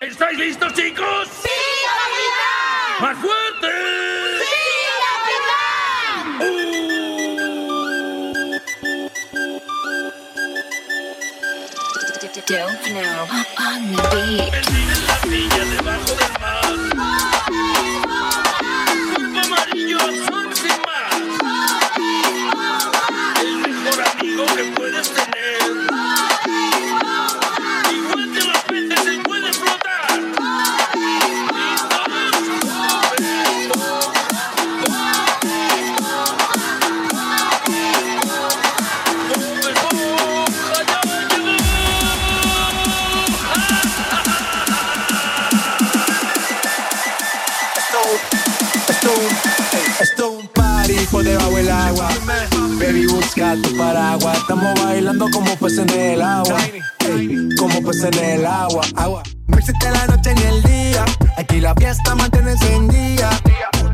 ¿Estáis listos, chicos? ¡Sí, capitán! ¡Más fuerte! ¡Sí, capitán! Dope now on the beat. En la villa debajo del mar. Amarillo, son del agua. Baby, busca tu paraguas. Estamos bailando como peces en el agua. Como peces en el agua. agua. No existe la noche ni el día. Aquí la fiesta mantiene encendida.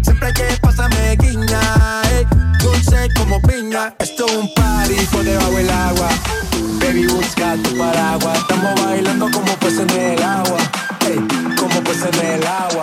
Siempre que pasarme guiña. Ey, dulce como piña. Esto es un party por debajo del agua. Baby, busca tu paraguas. Estamos bailando como peces en el agua. Como peces en el agua.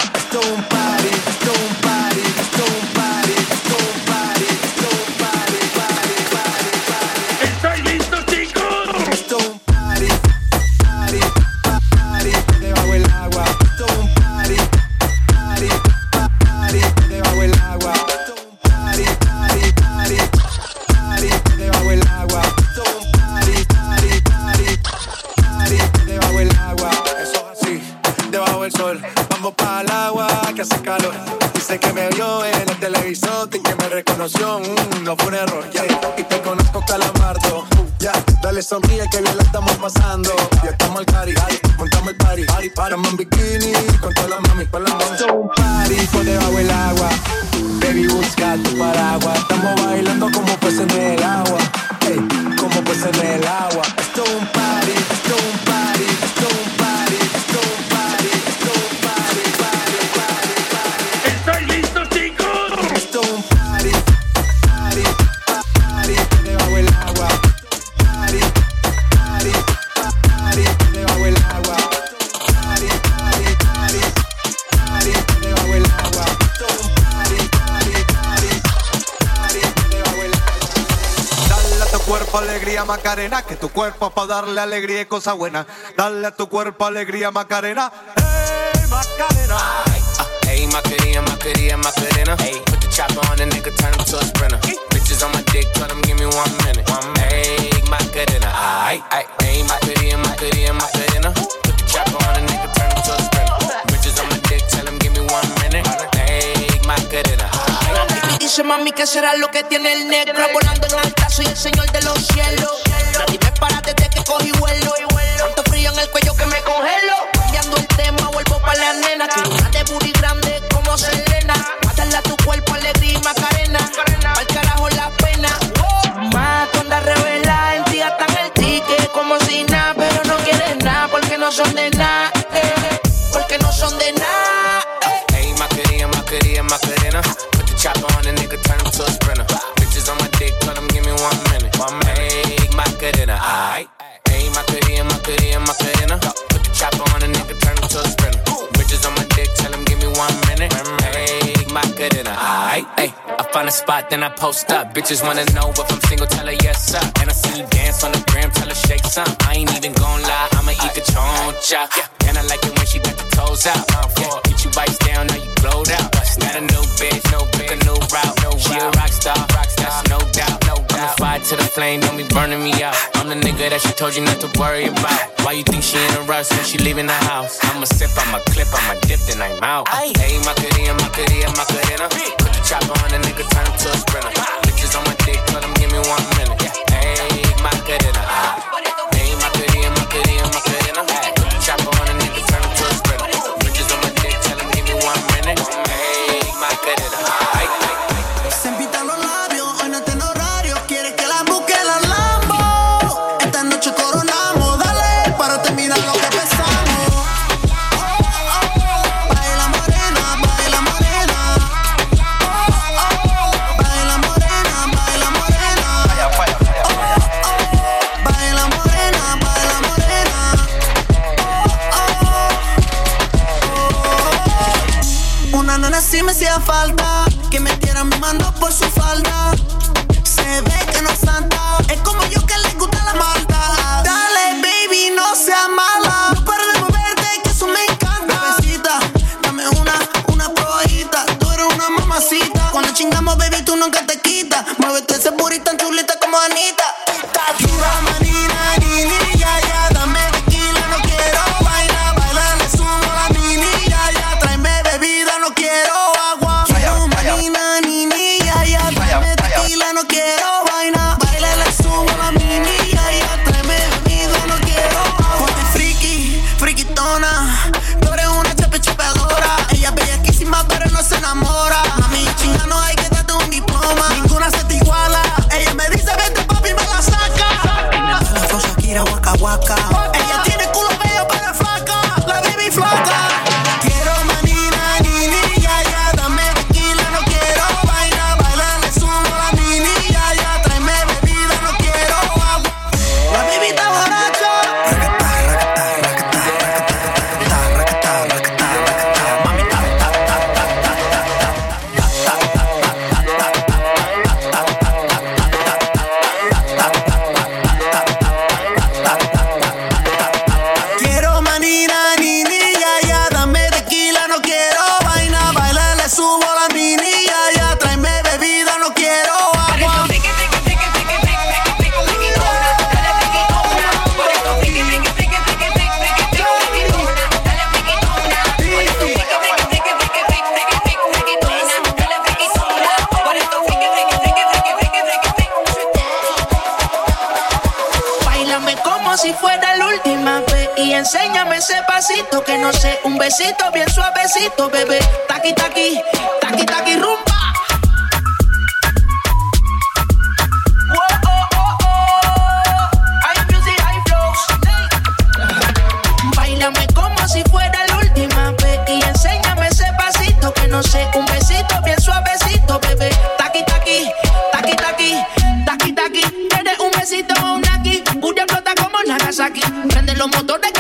En el televisor y que me reconoció. Mm, no fue un error, ya. Y te conozco, calamardo. Ya, dale sonríe que bien la estamos pasando. Ya estamos al cari, montamos el party. Party, party. Estamos en bikini con todas las mami, con las mami. Esto es un party por debajo del agua. Baby, busca tu paraguas. Estamos bailando como peces en el agua. Ey, como peces en el agua. Esto es un party, esto es un party, esto party, alegría Macarena, que tu cuerpo es para darle alegría y cosa buena. Dale a tu cuerpo alegría Macarena, hey Macarena. Hey, my Macarena, Macarena, Macarena. Hey, put the chopper on the nigga, turn him to a sprinter. Bitches on my dick, tell them give me one minute. One minute. Hey, Macarena, aight, aight. Hey, Macarena, Macarena, Macarena. Put the chopper on the nigga, turn him to a sprinter. Dice mami que será lo que tiene el negro Volando en alta, soy el señor de los cielos. Nadie me para desde que cogí vuelo. Tanto frío en el cuello que me congelo. Cambiando el tema, vuelvo pa' la nena. Una de booty grande como Selena. Mátala a tu cuerpo, alegría y macarena. Al carajo la pena. Más tú andas revela En ti gastan el ticket como si nada Pero no quieren nada porque no son de A spot, then I post up. Bitches wanna know if I'm single, tell her yes, sir. And I see you dance on the gram, tell her shake some. I ain't even gon' lie, I'ma eat the choncha. And I like it when she got the toes out. Get you bites down, now you blowed out. Not a new bitch, no bitch, a new route. No she a rock star, rock star, no doubt, doubt. Fire to the flame, don't be burning me out. I'm the nigga that she told you not to worry about. Why you think she in a rush when she leaving the house? I'm a sip, I'm a clip, I'm a dip, then I'm out. Hey, Macarena, Macarena, Macarena. Put the chopper on the nigga, turn him to a sprinter. Bitches on my dick, tell them give me one minute. Hey, Macarena. hacía falta que mi mano por su falda. Se ve que no es santa, es como yo que le gusta la malta. Dale, baby, no seas mala. Para de moverte, que eso me encanta. Bebecita, dame una, una probadita. Tú eres una mamacita. Cuando chingamos, baby, tú nunca te quitas. Muévete ese burrito tan chulita como Anita. aquí. Prende los motores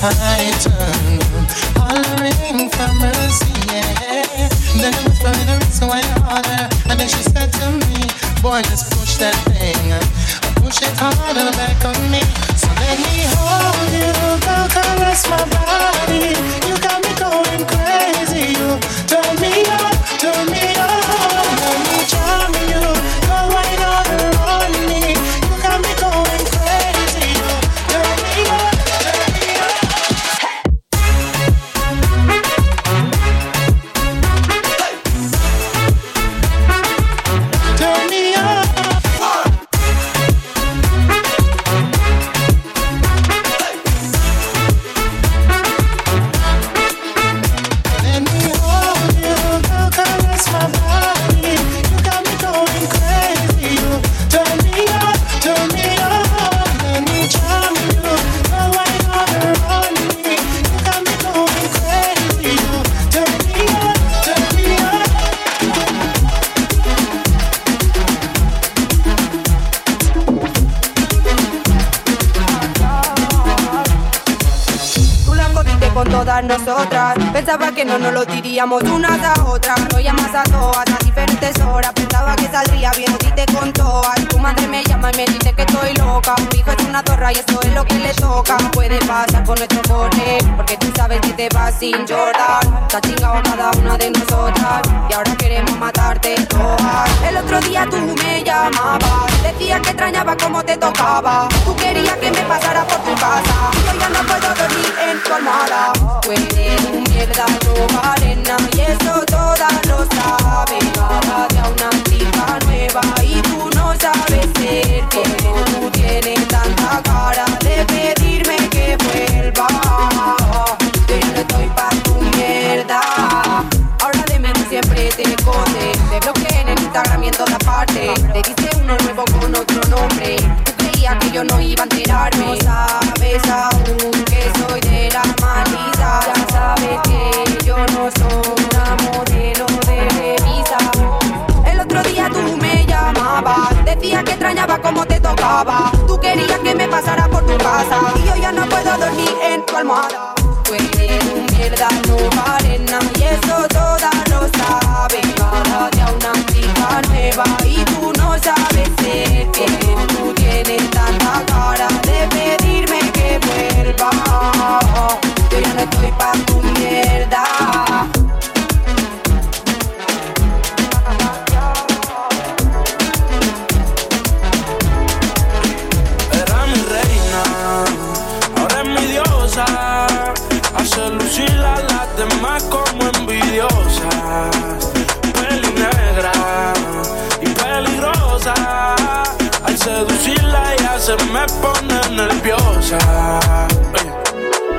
My python hollering for mercy, yeah. Then away harder, and then she said to me, "Boy, just cómo te tocaba. Tú querías que me pasara por tu casa. Yo ya no puedo dormir en tu almohada. Tú eres un mierda, no vale nada. Y eso todas lo saben. Cada día una chica nueva. Y tú no sabes ser como tú tienes tanta cara de pedirme que vuelva. Yo ya no estoy pa' tu mierda. Ahora de menos siempre te esconde. Te bloqueé en el Instagram y en todas partes. Te diste uno nuevo con otro yo no iba a enterarme. No sabes aún que soy de la maldita. Ya sabes que yo no soy una modelo de revista. El otro día tú me llamabas, decías que extrañaba cómo te tocaba. Tú querías que me pasara por tu casa y yo ya no puedo dormir en tu almohada. Tú eres un mierda, no vale nada y eso todas lo día una chica nueva y tú no sabes ser se me pone nerviosa.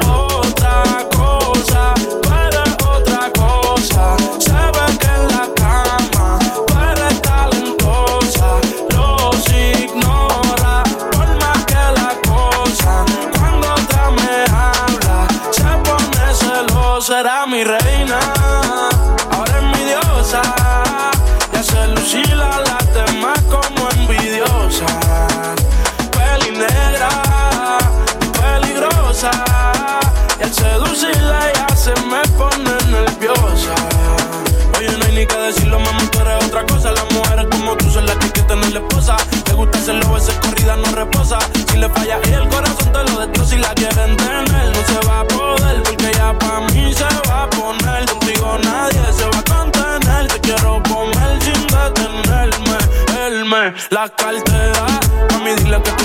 Otra cosa, eres otra cosa. Se ve que en la cama eres talentosa. Los ignora por más que la cosa. Cuando otra me habla, se pone celosa. Era mi reina, falla y el corazón te lo destrozas. Si la quieren tener, no se va a poder. Porque ya pa' mí se va a poner. Contigo nadie se va a contener. Te quiero comer sin detenerme. Él me la cartera. A mí dile que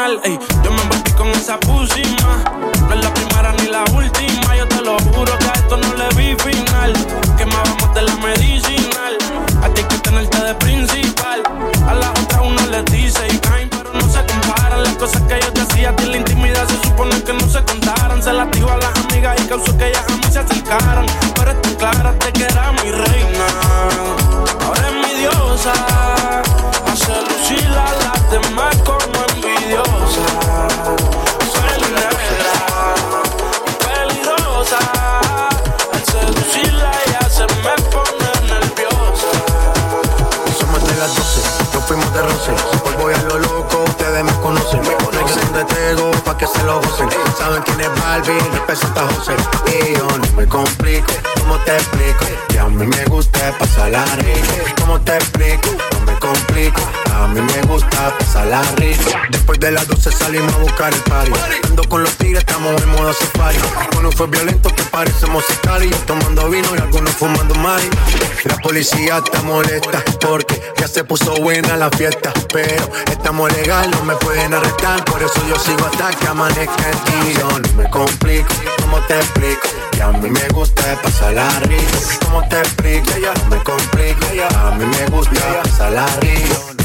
Ey, yo me envolví con esa pusima. No es la primera ni la última. Yo te lo juro que a esto no le vi final. Quemábamos de la medicinal. A ti hay que tenerte de principal. A las otras uno les dice y caen, pero no se comparan. Las cosas que yo te hacía a ti la intimidad se supone que no se contaran. Se las dijo a las amigas y causó que ellas a mí se acercaran. Pero estoy clara las 12, nos fuimos de roce. Hoy voy a lo loco, ustedes me conocen. Me conocen de Tego pa' que se lo gocen. Saben quién es Barbie, representa José. Y yo no me complico, ¿cómo te explico? Que a mí me gusta pasarla rico. ¿Cómo te explico? No me complico. A mí me gusta pasarla rico. Después de las 12 salimos a buscar el party. Ando con los tigres, estamos en modo safari. Uno fue violento que parecemos y Tomando vino y algunos fumando mari. La policía está molesta porque ya se puso buena la fiesta. Pero estamos legal, no me pueden arrestar. Por eso yo sigo hasta que amanezca el día. Yo no me complico, ¿cómo te explico? Que a mí me gusta pasarla rico. ¿Cómo te explico? No me complico. A mí me gusta pasarla rico.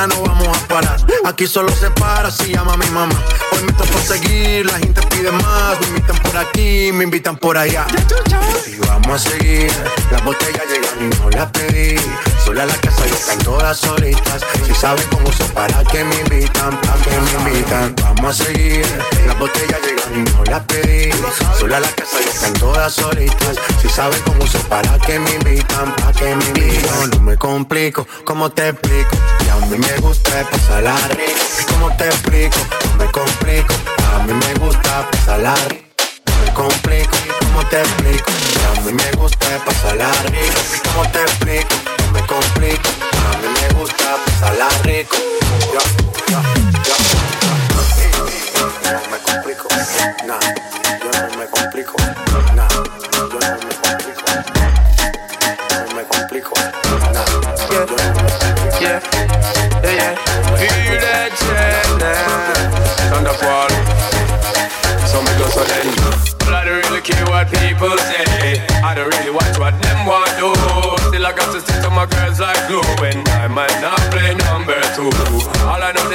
fiesta, no vamos a parar. Aquí solo se para si llama mi mamá. Hoy me toca seguir, la gente pide más. Me invitan por aquí, me invitan por allá. Y vamos a seguir. Las botellas llegan y no las pedí. Sola la casa y están todas solitas. Si saben cómo se para que me invitan, pa' que me invitan. Vamos a seguir. Las botellas llegan y no las pedí. Sola la casa y están todas solitas. Si saben cómo se para que me invitan, pa' que me invitan. No me complico, ¿cómo te explico? Y a me gusta pasarla rico. ¿Cómo te explico? No me complico. A mí me gusta pasarla rico. No me complico, ¿cómo te explico? A mí me gusta pasarla rico. ¿Cómo te explico? No me complico. A mí me gusta pasarla rico.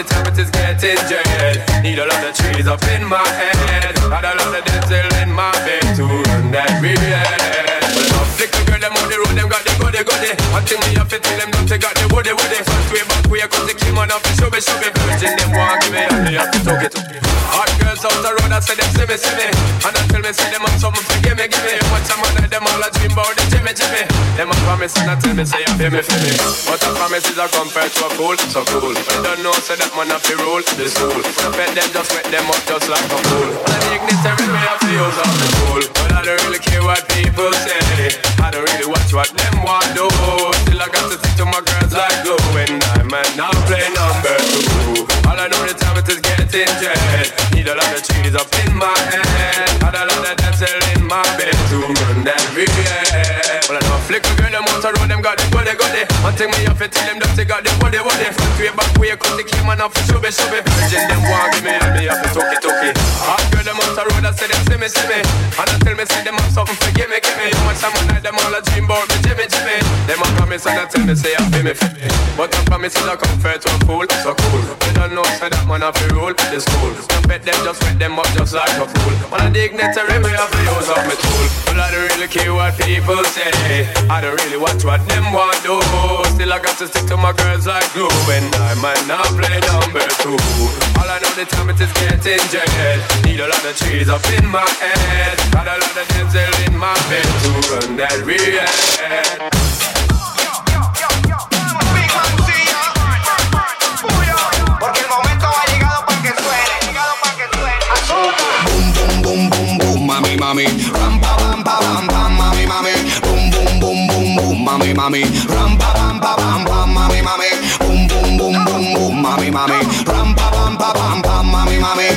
All I the it is getting jet. Need a lot of trees up in my head. A lot of dental in my bed to run that real. Well, girl them on the road, them got the goody goody. I think me have to tell them don't they got the woody woody. Front way back way, cause they came on off the showy showy. Virgin them want give me and they have to talk it. Hot girls out the road, I say them see me see me. And I tell me say them have something for give me give me. Watch some of them all a the Jimmy. Them a promise and I tell me say you feel me feel me. But a promise is a compared to a fool, so cool. Don't know say that man have to rule the school. I bet them just wet them up just like a fool. The igniter me have to use all the tool. But I don't really care what people say. I don't really watch what them want do. Still I got to stick to my girls like glue. And I might not play number two. All I know the time it is getting jet. Need a lot of cheese up in my head. Got a lot of dental in my bed to that real. Got the body, got it. One thing me have to tell them that they got the body, body. Front way, back way, cause they came and off shove it, shove it. Virgin them want give me, and me have to talk it, talk it. Hot girl them out the road, I see me, see me. And I tell me, see them have something for give me, give me. How much time one night them all a dream about me, Jimmy, Jimmy. Them a promise and I tell me, say I feel me, feel me. But I promise is a comfort to a fool, so cool. They don't know, say that man have to rule the school. Don't bet them, just wet them up just like a fool. On a dignitary, me have to use up my tool. But I don't really care what people say. I don't really watch what them want do. Still I got to stick to my girls like glue. And I might not play number two. All I know the time it is getting jet. Need a lot of trees up in my Porque el momento ha llegado para que suene. Llegado para que suene. Boom, boom, boom, boom, mami, mami. Ram, pa, pam, pa, pam, pam, mami, mami. Boom, boom, boom, boom, boom, mami, mami. Ram, pa, pam, pa, pam, pam, mami, mami. Boom, boom, boom, boom, boom, mami, mami. Ram, pa, pam, pa, pam, pam, mami, mami.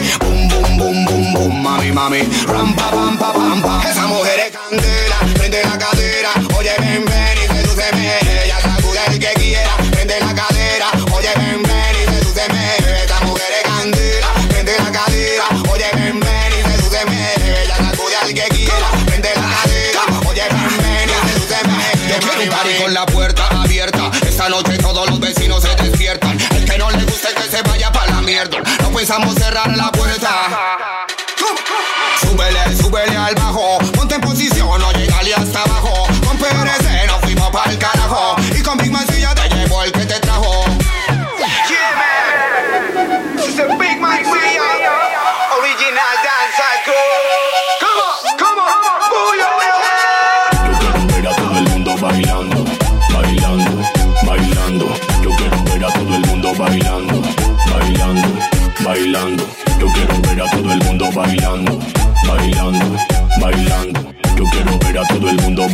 Mami, mami. Ram, pa, pam, pa, pam, pam. Esa mujer es candela, prende la cadera. Oye, ven, ven y sedúceme. Ella sacude el que quiera, prende la cadera. Oye, ven, ven y sedúceme. Esa mujer es candela, prende la cadera. Oye, ven, ven y sedúceme. Ella sacude al que quiera, prende la cadera. Oye, ven, ven y sedúceme. Yo quiero un party con la puerta abierta. Esta noche todos los vecinos se despiertan. El que no le guste que se vaya para la mierda. No pensamos cerrar la puerta.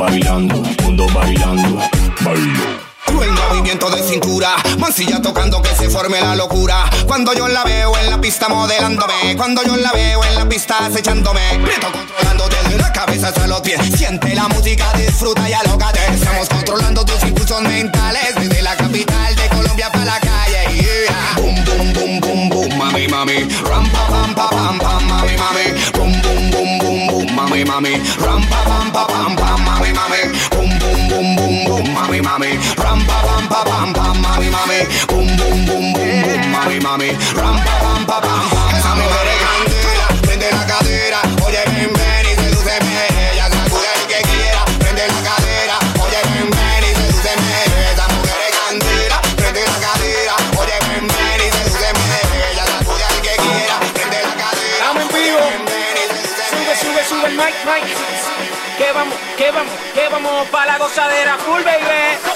Bailando, mundo bailando, bailando. El movimiento de cintura, mancilla tocando que se forme la locura. Cuando yo la veo en la pista modelándome, cuando yo la veo en la pista acechándome, Prieto controlándote de la cabeza hasta los pies. Siente la música, disfruta y alócate. Estamos controlando tus impulsos mentales desde la capital de Colombia para la calle. Boom, boom, boom, boom, boom, mami, mami. Ram, pa, pam, pa, pam, pam, mami, mami. Mami. Ram, pa, pam, pa, pam, pam, mami. Boom, boom, boom, boom, boom, mami, mami. Ram, pa, pam, pa, pam, pam. Ram, pa, pam, pa, pam, que vamos, que vamos pa' la gozadera full, baby.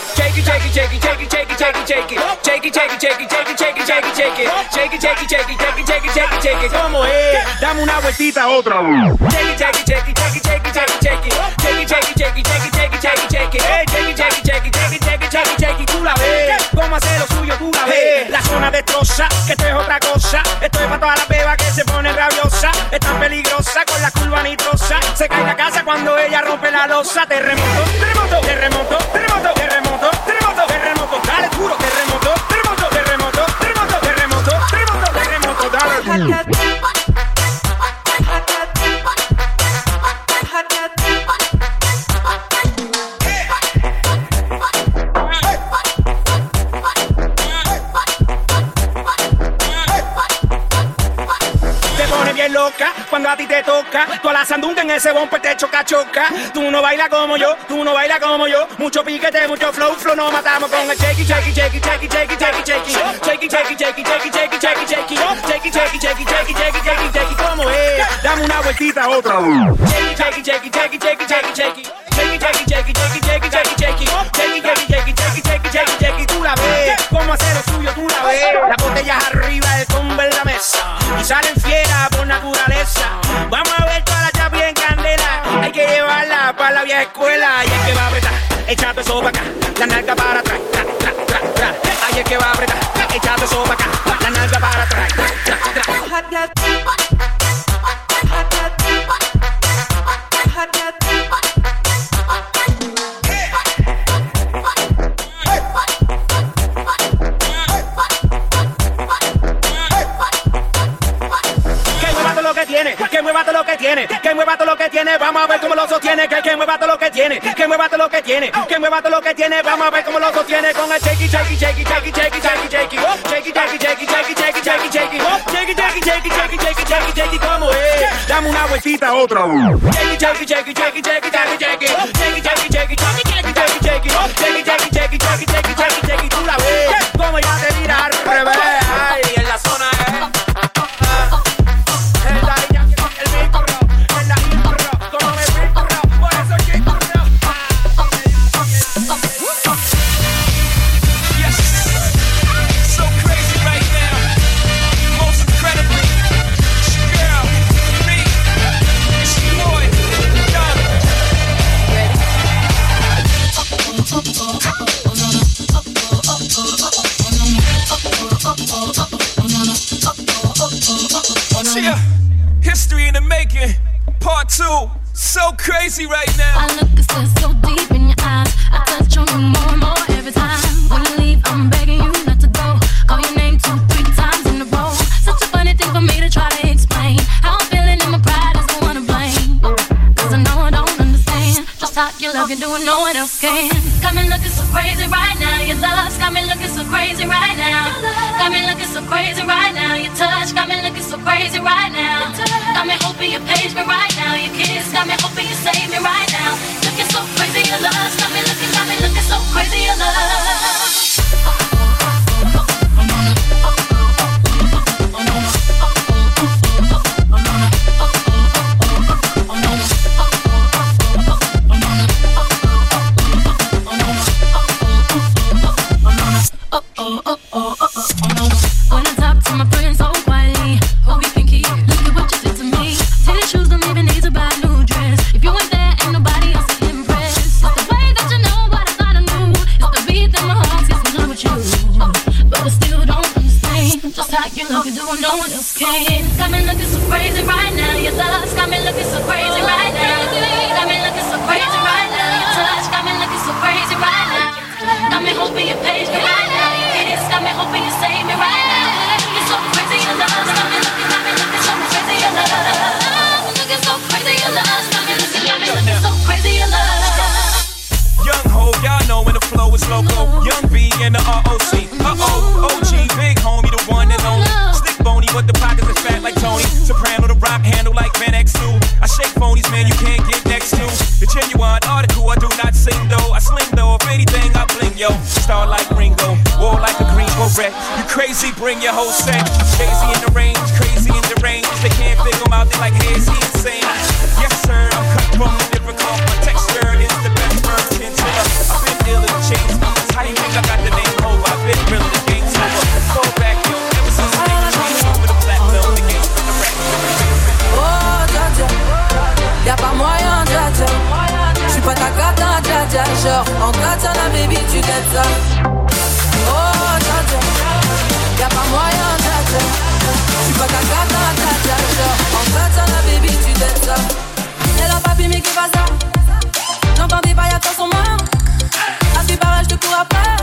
Shake it, shake it, shake it, shake it, shake it, shake it, shake it. Shake it, shake it, shake it, shake it, shake it, shake it, shake it. Shake it, shake it, shake it, shake it, shake it, shake it, shake it. ¿Cómo es? Dame una vueltita, otra. Shake it, shake it, shake it, shake it, shake it, shake it, shake it. Shake it, shake it, shake it, shake it, shake it, shake it, shake it. Hey, shake it, shake it, shake it, shake it, shake it, shake it, shake it. Tú la ves. Cómo hace lo suyo, tú la ves. La zona destroza, que esto es otra cosa. Esto es para todas las bebas que se ponen rabiosas. Es tan peligrosa con la curva nitrosa. Se cae la casa cuando ella rompe la losa. Terremoto, terremoto, terremoto, terremoto, terremoto, terremoto. Dale duro, terremoto, terremoto, terremoto, terremoto, terremoto, terremoto, terremoto. Dale duro. Cuando a ti te toca. Tú a la sandunga en ese bumper te choca, choca. Tú no bailas como yo, tú no bailas como yo. Mucho piquete, mucho flow, flow. Nos matamos con el shakey, shakey, shakey, shakey, shakey, shakey. Shakey, shakey, shakey, shakey, shakey, shakey, shakey. ¿Cómo es? Dame una vueltita, otra. Shakey, shakey, shakey, shakey, shakey, shakey, shakey. Shakey, shakey, shakey, shakey, shakey, shakey. Shakey, shakey, shakey, shakey, shakey, shakey, shakey. Tú la ves. Cómo hacer lo suyo, tú la ves. Las botellas arriba, el combo en la mesa. Y salen fieras por naturaleza. Vamos a ver toda la chapi en candela. Hay que llevarla para la vieja escuela. Y el que va a apretar, echando eso para acá. La nalga para atrás. Tra, tra, tra, tra. Ahí el que va a apretar, echando eso para acá. La nalga para atrás. Tra, tra, tra. Tiene, vamos a ver cómo lo sostiene, que que mueva todo lo que tiene, que mueva todo lo que tiene, que mueva todo lo que tiene, vamos a ver cómo lo sostiene con el shaky, shaky, shaky, shaky, shaky, shaky, shaky, oh, shaky, shaky, shaky, shaky, shaky, shaky, shaky, oh, shaky, shaky, shaky, shaky, shaky, shaky, shaky, como es, dame una vueltita otra vez, shaky, shaky, shaky, shaky, shaky, shaky, shaky, oh, shaky, shaky, shaky, shaky, shaky, shaky, shaky, oh, shaky, shaky, shaky, shaky, shaky, shaky, tú la ves, ya te mira ay, en la zona es. Yeah. History in the making. Part two. So crazy right now. I look at this so deep in your eyes. I touch on you more and more every time. When you leave, I'm begging you not to go. Call your name two, three times in a row. Such a funny thing for me to try to explain. How I'm feeling and my pride is the one to blame. Cause I know I don't understand. Just how you love you doing no one else can. Got me looking so crazy right now. Your love's got me looking so crazy right now. Got me looking so crazy right now. Your touch got me looking so crazy right now. Got me hoping you me right now. Your kiss got me hoping you save me right now. Looking so crazy, your love got me looking, got me looking so crazy, your love. Shake phonies, man, you can't get next to. The genuine article, I do not sing though. I sling though, if anything, I bling yo. Star like Ringo, war like a green beret. You crazy, bring your whole set. Crazy in the range, crazy in the range. They can't figure him out, they like, hey, is he pas ça. N'entendez pas, y'a toi son mort. À ce barrage, je te cours après.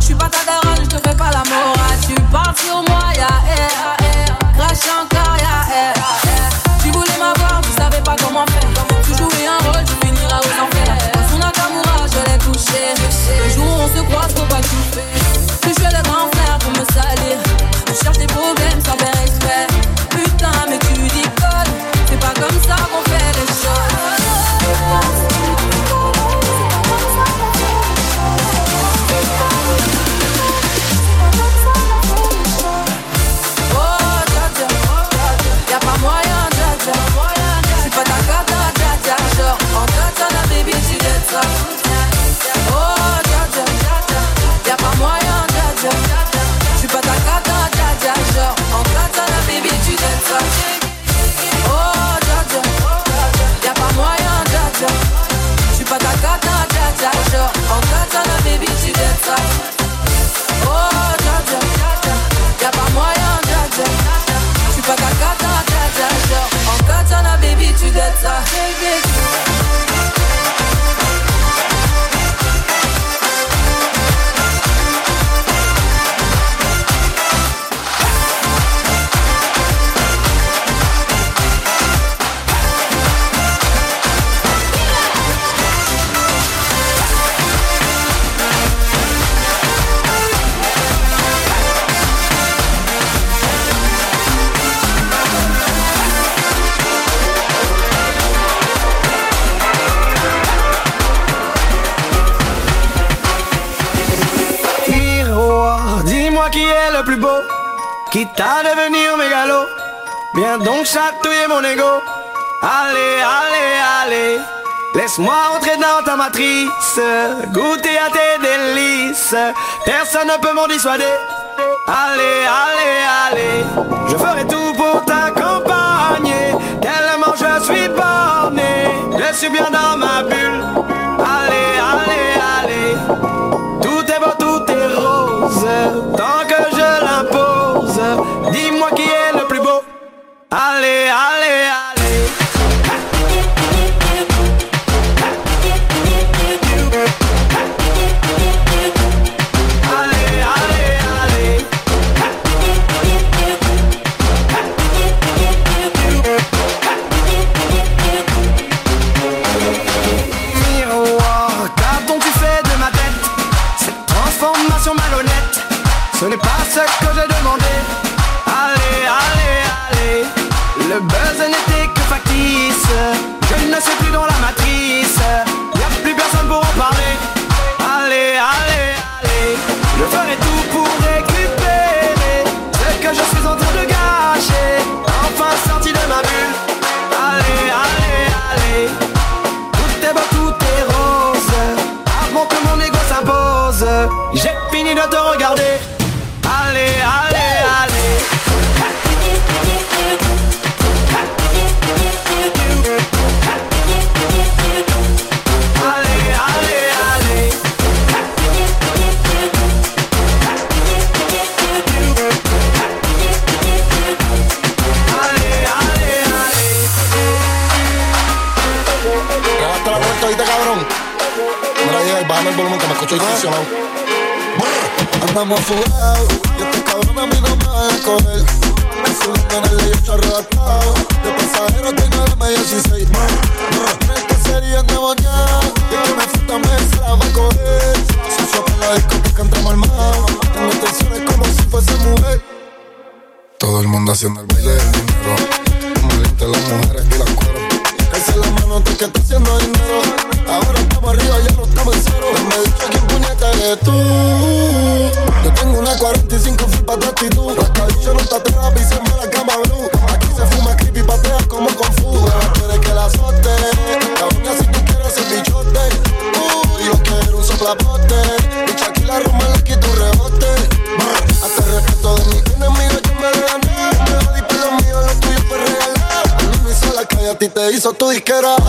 Je suis pas ta daronne, je te fais pas la morale. Tu parles sur moi, y'a air, air. Crash encore, y'a air, air. Tu voulais m'avoir, tu savais pas comment faire. Tu jouais un rôle, tu finiras aux enfers. Son Nakamura, je l'ai touché. Le jour où on se croise, faut pas kiffer. Tu jouais le grand frère pour me salir. Tu cherches des goûter à tes délices, personne ne peut m'en dissuader. Allez, allez, allez, je ferai tout pour t'accompagner, tellement je suis borné, je suis bien dans ma bulle. Allez, allez, allez, tout est beau, tout est rose, tant que je l'impose, dis-moi qui est le plus beau. Allez, allez. que hicieron. Andamos fugados, y este cabrón a mí no me va a correr. En su lugar yo estoy arrebatado, de pasajero tengo este el medio 16 más. Tres que serían demoniados, y que me falta me se la va a coger. Si yo la discoteca entramos al mar, tengo tensiones como si fuese mujer. Todo el mundo haciendo el baile del dinero, como las mujeres y las cueros. Esa es la mano que está haciendo dinero. que era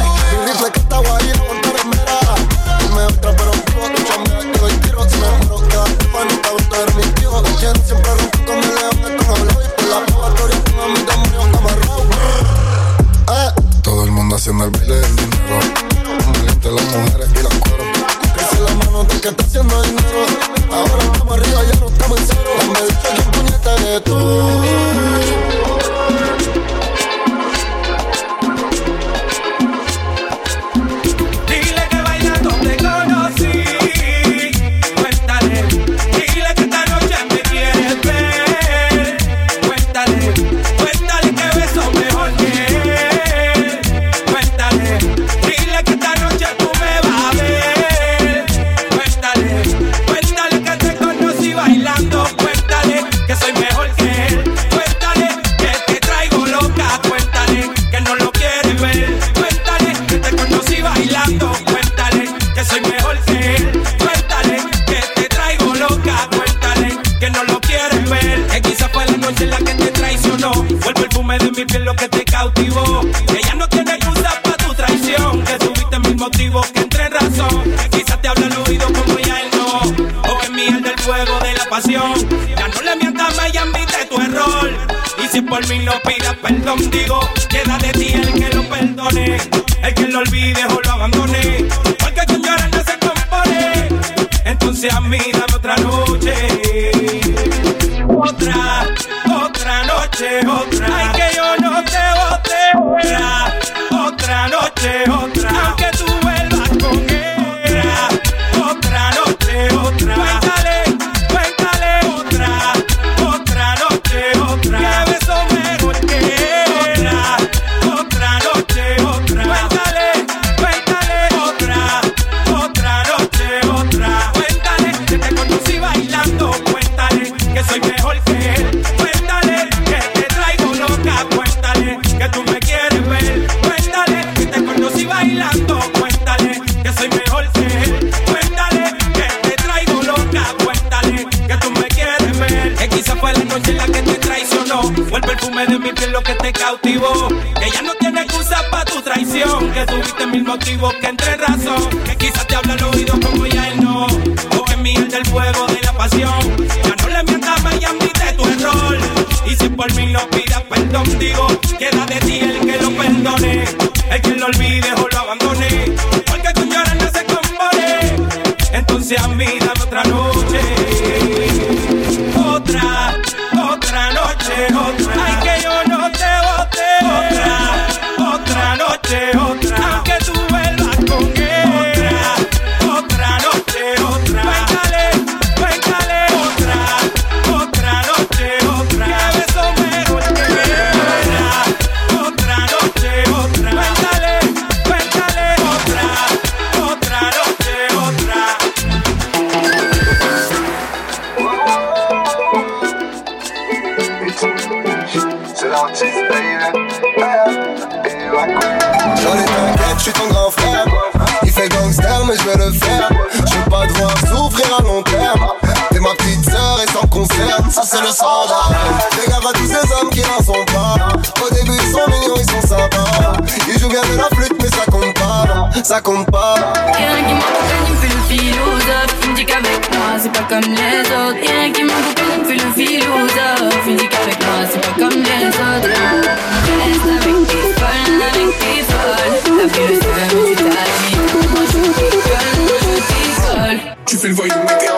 si por mí no pidas perdón, digo, queda de ti el que lo perdone, el que lo olvide o lo abandone, porque tu cara no se compone. Entonces a mí dame otra luz. Il joue bien de la flûte, mais ça compte pas, ça compte pas. Rien qui m'accompagne, me fait le philosophe. Il me dit qu'avec moi, c'est pas comme les autres. Rien qui m'accompagne, me fait le philosophe. Il me dit qu'avec moi, c'est pas comme les autres. Tu fais le voyou, mec.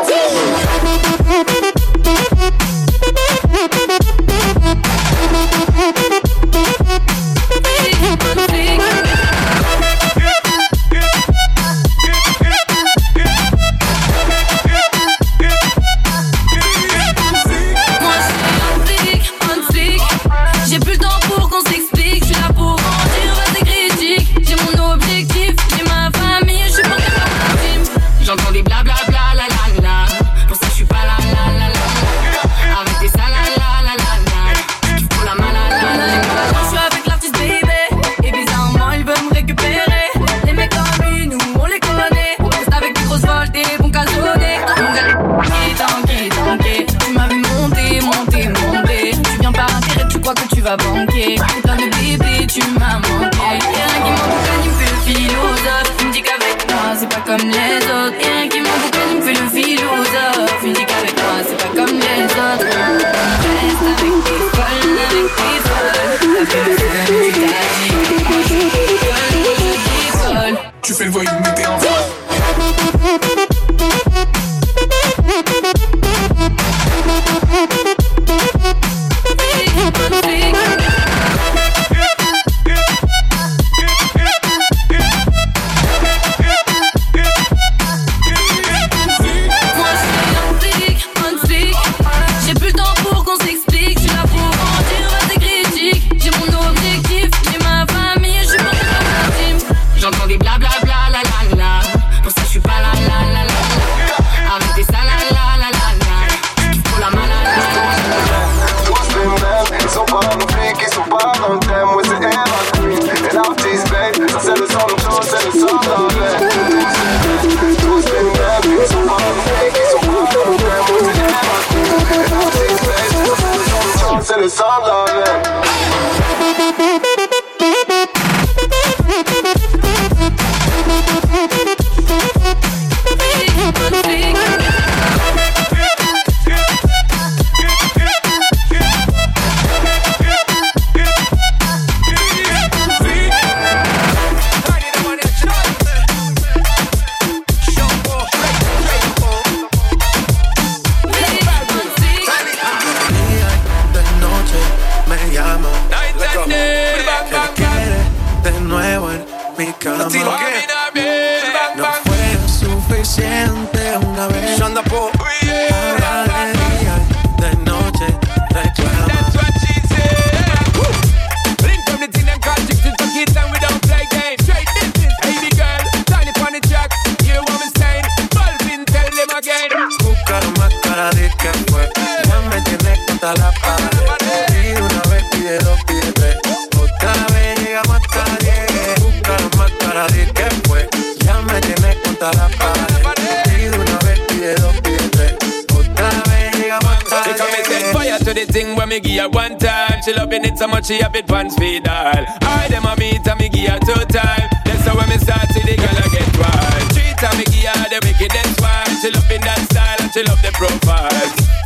She loving it so much she have it one speed dial. I them a meet and me give her two time. That's how when me start see the girl I get wild. Three time me give her the wickedest one. She loving that style and she love the profile.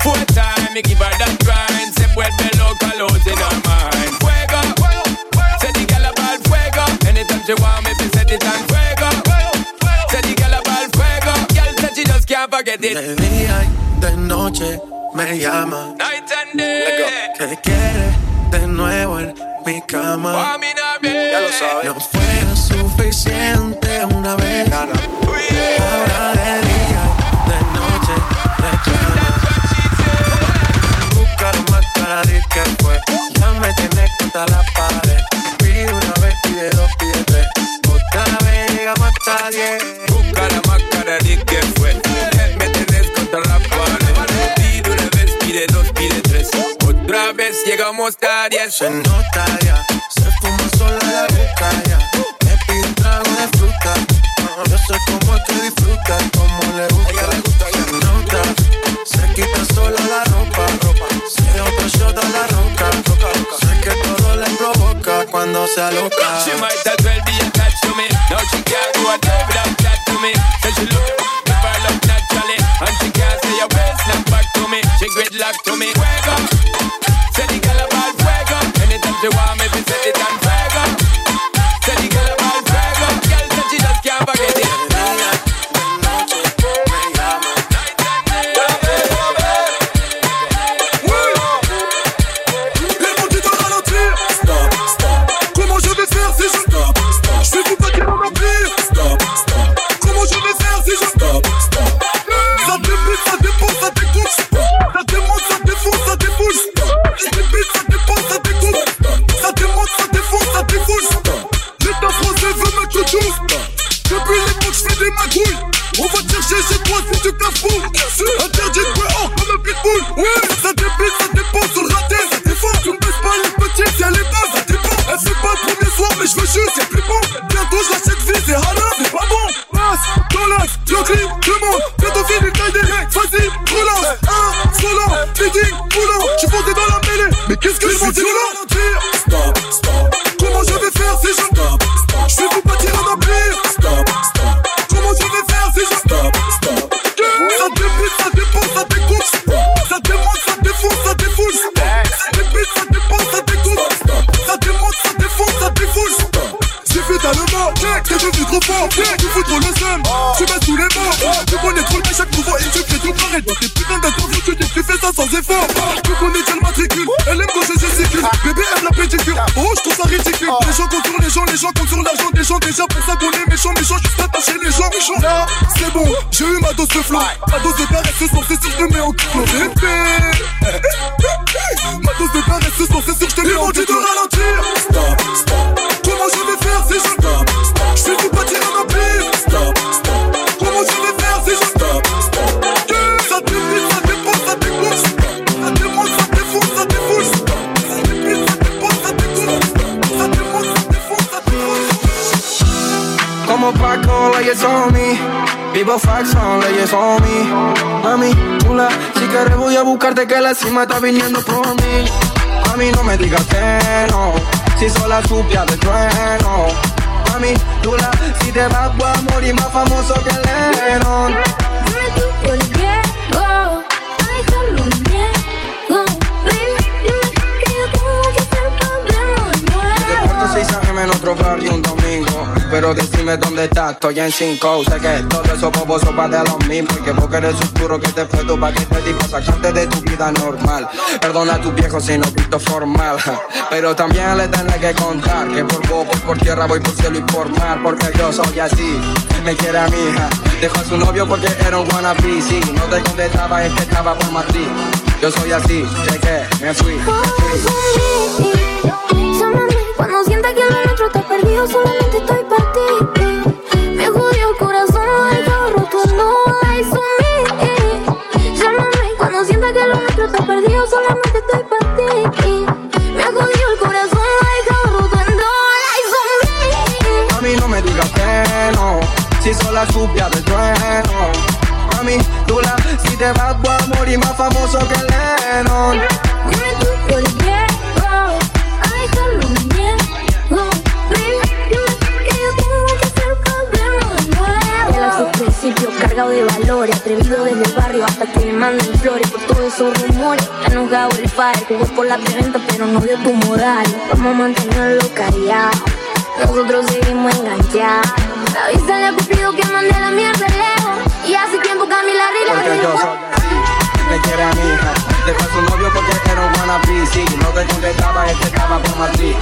Four time me give her that grind. Se vuelve loca los in her mind. Fuego, say the girl about fuego. Anytime she want me, me set it on fuego. Say the girl about fuego. Girl said she just can't forget it. De día y de noche me llama. Night and day. Que quiere de nuevo en mi cama. Ya lo sabes. No fue suficiente una vez. Llegamos diez. Se nota ya, se fuma sola la boca ya. Me pide un trago de fruta. Yo sé cómo que disfruta, cómo le gusta. Se nota, se quita sola la ropa. Se otro shot a la roca. Sé que todo le provoca cuando se aloca. She might as well be attached to me. Now she can't do a day without that to me. Said she look if I love naturally. And she can't say a word snap back to me. She gridlock to me. Fuego. Say Vivo Faxon, leyes on me. Mami, chula, si quieres voy a buscarte que la cima está viniendo por mí. Mami, no me digas que no, si soy la supia del trueno. Mami, chula, si te vas voy a morir más famoso que Lennon. Deporte 6 AM en otro barrio un domingo. Pero decime dónde estás, estoy en 5. Sé que todo eso boboso va de lo mismo. Y que vos eres oscuro que te fue tu paquete y para sacarte de tu vida normal. Perdona a tu viejo si no visto formal. Pero también le tenés que contar que por vos, por tierra, voy por cielo y por mar. Porque yo soy así. me quiere a mi hija. Dejó a su novio porque era un wannabe. Si no te contestaba, es que estaba por Madrid. Yo soy así, cheque, me. Me fui. Cuando sienta que lo nuestro está perdido, solamente estoy para ti. Me jodió el corazón, el carro roto, no hay mí. Llámame cuando sienta que lo nuestro está perdido, solamente estoy para ti. Me jodió el corazón, el carro roto, no hay A mí no me digas que no, si soy la subia del trueno. A mí, tú la, si te vas voy a morir más famoso que Lennon. Cargado de valores, atrevido desde el barrio hasta que le manden flores por todos esos rumores. Ya no cago el fire, jugó por la preventa pero no dio tu moral. Vamos a mantenerlo callado, nosotros seguimos enganchados. Avísale a Cupido que mande la mierda lejos. Y hace tiempo Porque Rila yo soy así, me quiere a mi hija. Dejó a su novio porque era un wannabe. Si no te contestaba, es que estaba por Madrid.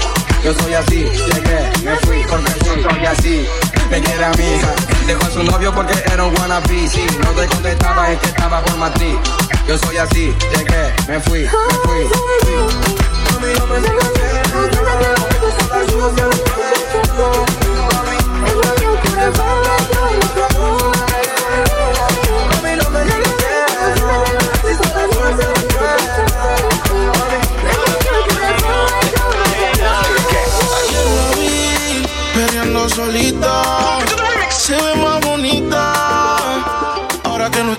Yo soy así, llegué, me fui porque yo soy así. Me quiere a mi hija. Dejó a su novio porque era un wannabe. Si no te contestaba, es que estaba por Madrid. Yo soy así, llegué, me fui, me fui. Mami, no me digas que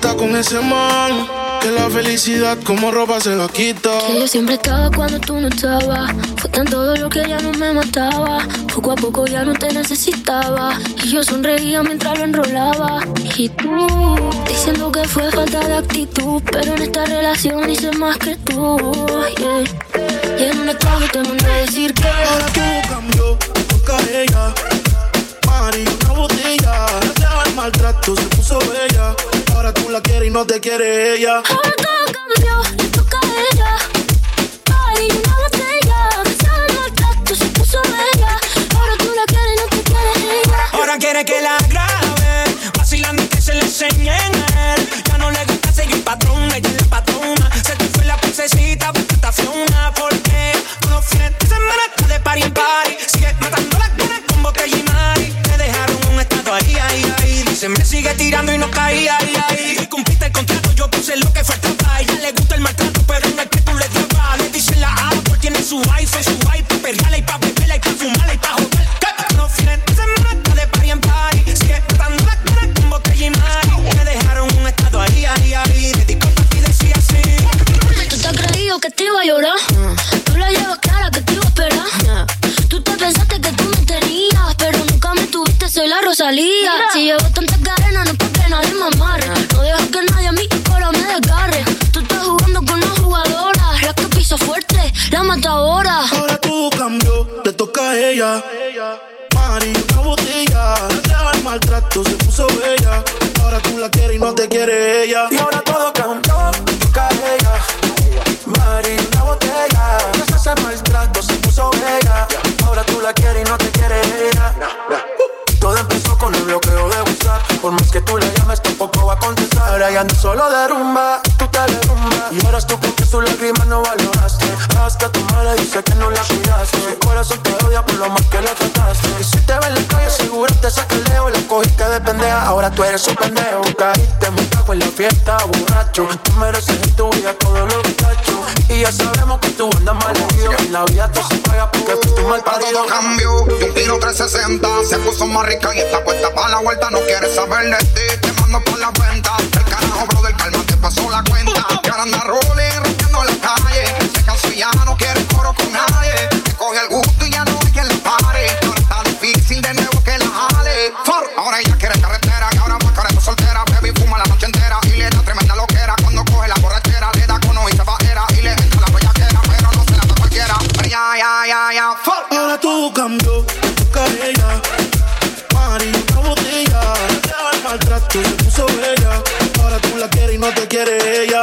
con ese man. Que la felicidad como ropa se la quita. Que yo siempre estaba cuando tú no estabas. Fue tan todo lo que ya no me mataba. Poco a poco ya no te necesitaba. Y yo sonreía mientras lo enrolaba. Y tú, diciendo que fue falta de actitud. Pero en esta relación hice más que tú. Y en un estado te mandé decir que. Ahora todo cambió, toca a ella. Mari, una botella. Deja el maltrato, se puso bella. Ahora tú la quieres y no te quiere ella. Ahora todo cambió, le toca a ella. Ay, una botella, sabe el maltrato, se puso bella. Ahora tú la quieres y no te quiere ella. Ahora quiere que la grabe, vacilando y que se le enseñe en él. Ya no le gusta seguir patrón, ella es la patrona. Se te fue la princesita, porque está fiona. Tú eres un pendejo. Caíste muy bajo en la fiesta, borracho. Tú mereces en tu vida todo lo que te ha hecho. Y ya sabemos que tú andas mal herido. En la vida tú se paga porque fuiste un mal parido. Todo cambió, de un tiro 360 Se puso más rica y está puesta para la vuelta No quiere saber de ti, carretera Y ahora más careta soltera Baby fuma la noche entera Y le da tremenda loquera Cuando coge la borrachera Le da cono y se bajera Y le entra la bellaquera Pero no se la da cualquiera ya, ya, ya, ya For, Ahora todo cambió, le toca a ella. Mari, una botella. Deja el maltrato, se puso bella. Ahora tú la quieres y no te quiere ella.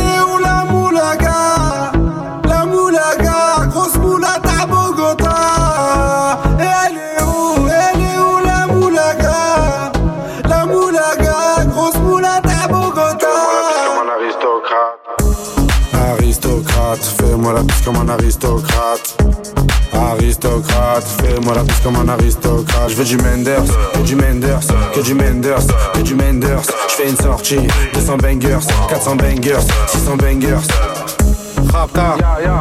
Fais-moi la bise comme un aristocrate. Aristocrate, fais-moi la bise comme un aristocrate. Je veux du Menders, que du Menders, que du Menders, que du Menders. Je fais une sortie, 200 bangers, 400 bangers, 600 bangers. Rapta,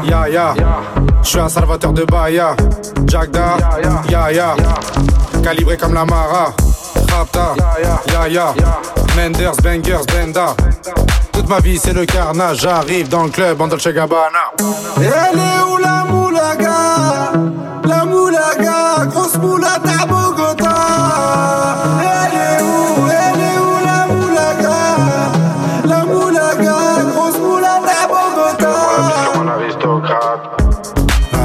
ya ya, je suis un salvateur de Bahia. Jagda, ya ya, calibré comme la Mara. Rapta, ya ya, Menders, bangers, benda. Ma vie c'est le carnage, j'arrive dans le club en Dolce Gabbana. Elle est où la moulaga? La moulaga, grosse moulade à Bogota. Elle est où Elle est où la moulaga? La moulaga, grosse moulade à Bogota.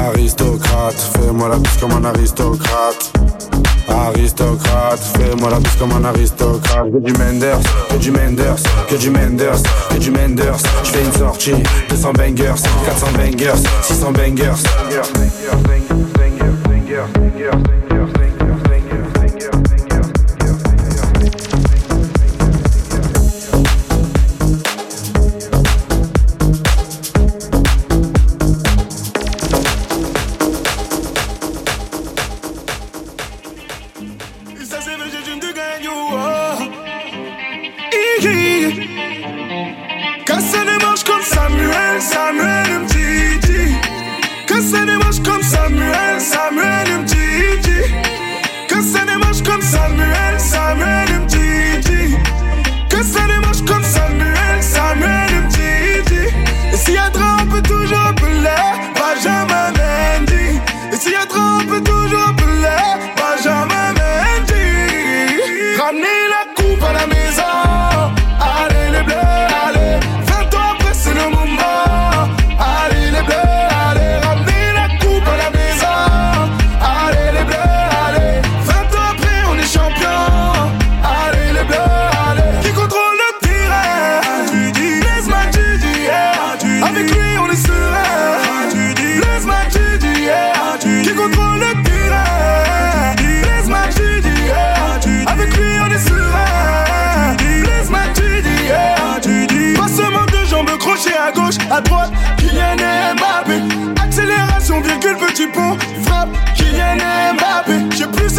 Aristocrate, fais-moi la bise comme un aristocrate. Aristocrate, fais-moi la bise comme un aristocrate. Veux du Menders, que du Menders, que du Menders, que du Menders. Je fais une sortie, 200 bangers, 400 bangers, 600 bangers. Et Casser les manches comme Samuel, Samuel.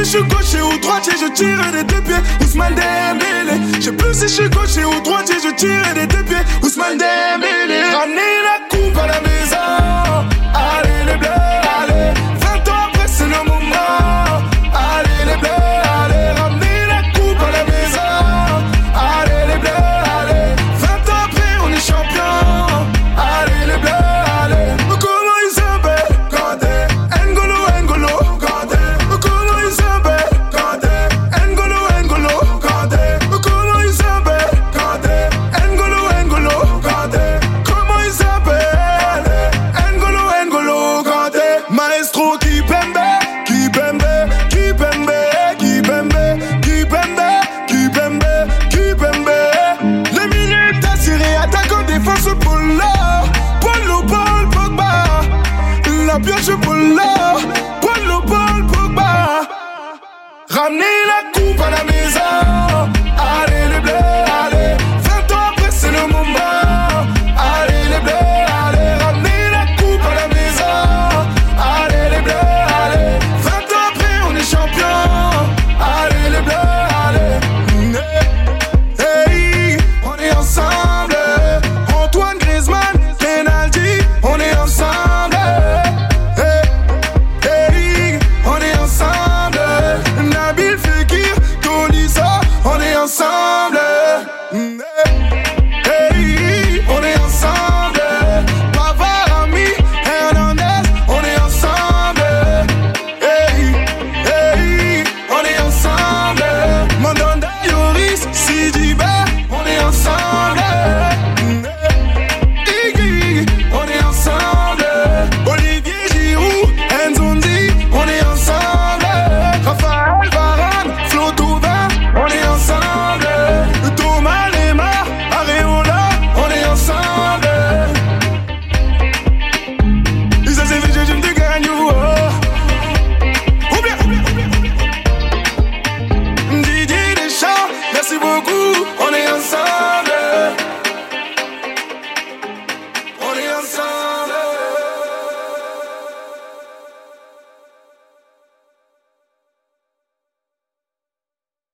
je suis gaucher ou droitier, je tire des deux pieds. Ousmane Dembélé. Je sais plus si je suis gaucher ou droitier, je tire des deux pieds. Ousmane Dembélé. Ramenez la coupe à la maison. Allez les bleus.